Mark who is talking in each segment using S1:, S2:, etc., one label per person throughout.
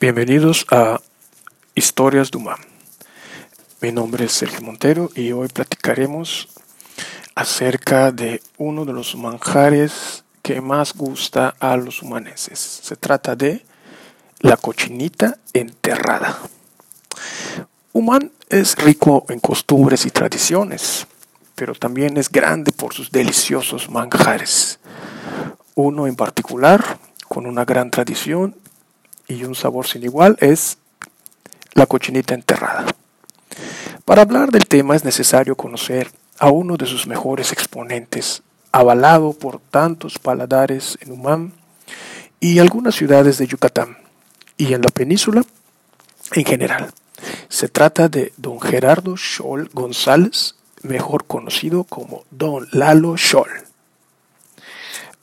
S1: Bienvenidos a Historias Duma. Mi nombre es Sergio Montero y hoy platicaremos acerca de uno de los manjares que más gusta a los humaneses. Se trata de la cochinita enterrada. Humán es rico en costumbres y tradiciones, pero también es grande por sus deliciosos manjares. Uno en particular, con una gran tradición y un sabor sin igual es la cochinita enterrada. Para hablar del tema es necesario conocer a uno de sus mejores exponentes, avalado por tantos paladares en Humán y algunas ciudades de Yucatán y en la península en general. Se trata de don Gerardo Scholl González, mejor conocido como don Lalo Scholl.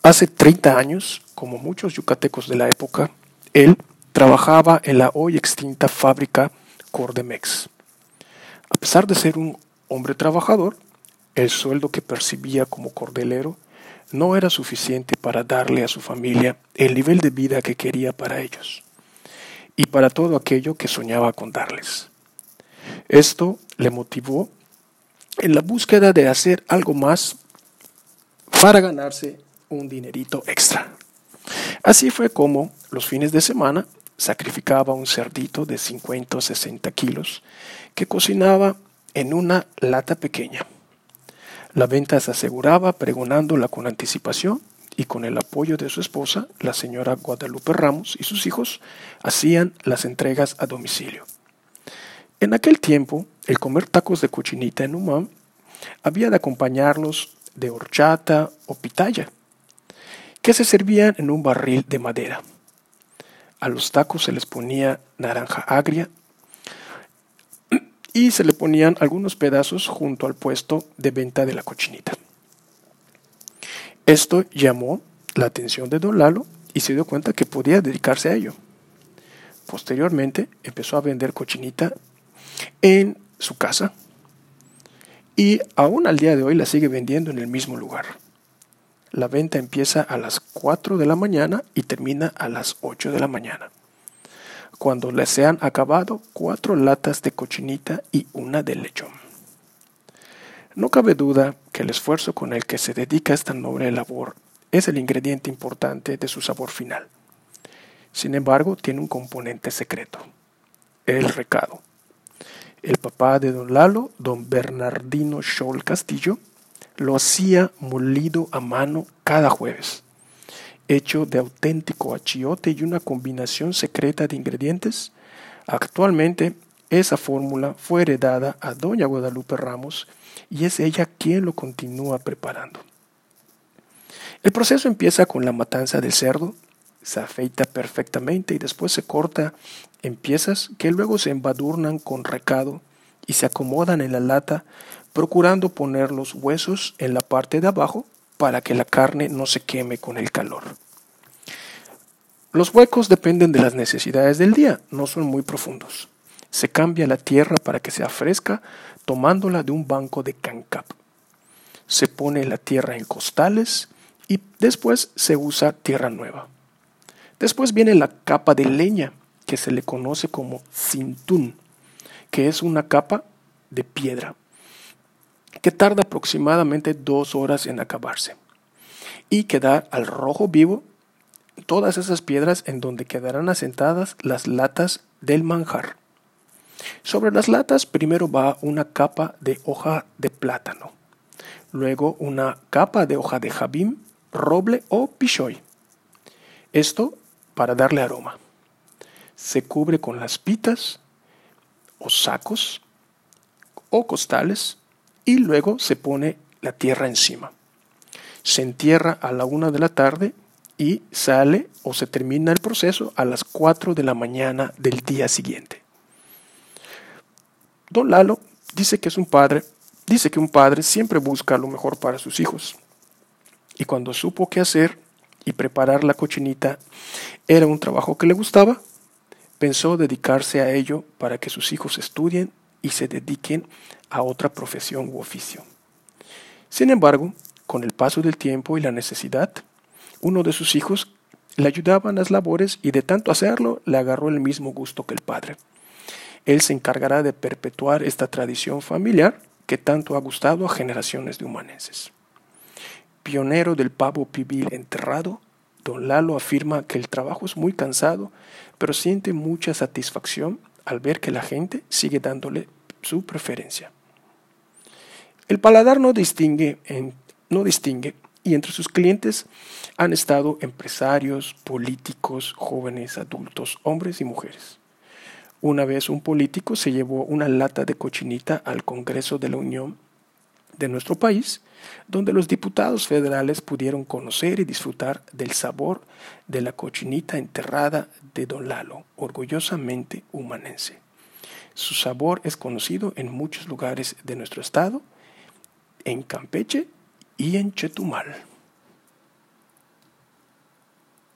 S1: Hace 30 años, como muchos yucatecos de la época, él trabajaba en la hoy extinta fábrica Cordemex. A pesar de ser un hombre trabajador, el sueldo que percibía como cordelero no era suficiente para darle a su familia el nivel de vida que quería para ellos y para todo aquello que soñaba con darles. Esto le motivó en la búsqueda de hacer algo más para ganarse un dinerito extra. Así fue como los fines de semana sacrificaba un cerdito de 50 o 60 kilos que cocinaba en una lata pequeña. La venta se aseguraba pregonándola con anticipación y con el apoyo de su esposa, la señora Guadalupe Ramos y sus hijos, hacían las entregas a domicilio. En aquel tiempo, el comer tacos de cochinita en Humán había de acompañarlos de horchata o pitaya, que se servían en un barril de madera. A los tacos se les ponía naranja agria y se le ponían algunos pedazos junto al puesto de venta de la cochinita. Esto llamó la atención de Don Lalo y se dio cuenta que podía dedicarse a ello. Posteriormente empezó a vender cochinita en su casa y aún al día de hoy la sigue vendiendo en el mismo lugar. La venta empieza a las 4 de la mañana y termina a las 8 de la mañana. Cuando le se han acabado cuatro latas de cochinita y una de lechón. No cabe duda que el esfuerzo con el que se dedica esta noble labor es el ingrediente importante de su sabor final. Sin embargo, tiene un componente secreto, el recado. El papá de don Lalo, don Bernardino Scholl Castillo, lo hacía molido a mano cada jueves, hecho de auténtico achiote y una combinación secreta de ingredientes. Actualmente esa fórmula fue heredada a doña Guadalupe Ramos y es ella quien lo continúa preparando. El proceso empieza con la matanza del cerdo, se afeita perfectamente y después se corta en piezas que luego se embadurnan con recado y se acomodan en la lata procurando poner los huesos en la parte de abajo para que la carne no se queme con el calor. Los huecos dependen de las necesidades del día, no son muy profundos. Se cambia la tierra para que sea fresca tomándola de un banco de cancap. Se pone la tierra en costales y después se usa tierra nueva. Después viene la capa de leña que se le conoce como cintún, que es una capa de piedra que tarda aproximadamente dos horas en acabarse, y quedar al rojo vivo todas esas piedras en donde quedarán asentadas las latas del manjar. Sobre las latas primero va una capa de hoja de plátano, luego una capa de hoja de jabim, roble o pichoy. Esto para darle aroma. Se cubre con las pitas o sacos o costales y luego se pone la tierra encima. Se entierra a la una de la tarde y sale o se termina el proceso a las cuatro de la mañana del día siguiente. Don Lalo dice que es un padre, dice que un padre siempre busca lo mejor para sus hijos. Y cuando supo qué hacer y preparar la cochinita era un trabajo que le gustaba, pensó dedicarse a ello para que sus hijos estudien y se dediquen a otra profesión u oficio. Sin embargo, con el paso del tiempo y la necesidad, uno de sus hijos le ayudaban las labores y de tanto hacerlo le agarró el mismo gusto que el padre. Él se encargará de perpetuar esta tradición familiar que tanto ha gustado a generaciones de humanenses. Pionero del pavo pibil enterrado, don Lalo afirma que el trabajo es muy cansado, pero siente mucha satisfacción al ver que la gente sigue dándole su preferencia. El paladar no distingue, no distingue y entre sus clientes han estado empresarios, políticos, jóvenes, adultos, hombres y mujeres. Una vez un político se llevó una lata de cochinita al Congreso de la Unión de nuestro país, donde los diputados federales pudieron conocer y disfrutar del sabor de la cochinita enterrada de Don Lalo, orgullosamente humanense. Su sabor es conocido en muchos lugares de nuestro estado, en Campeche y en Chetumal.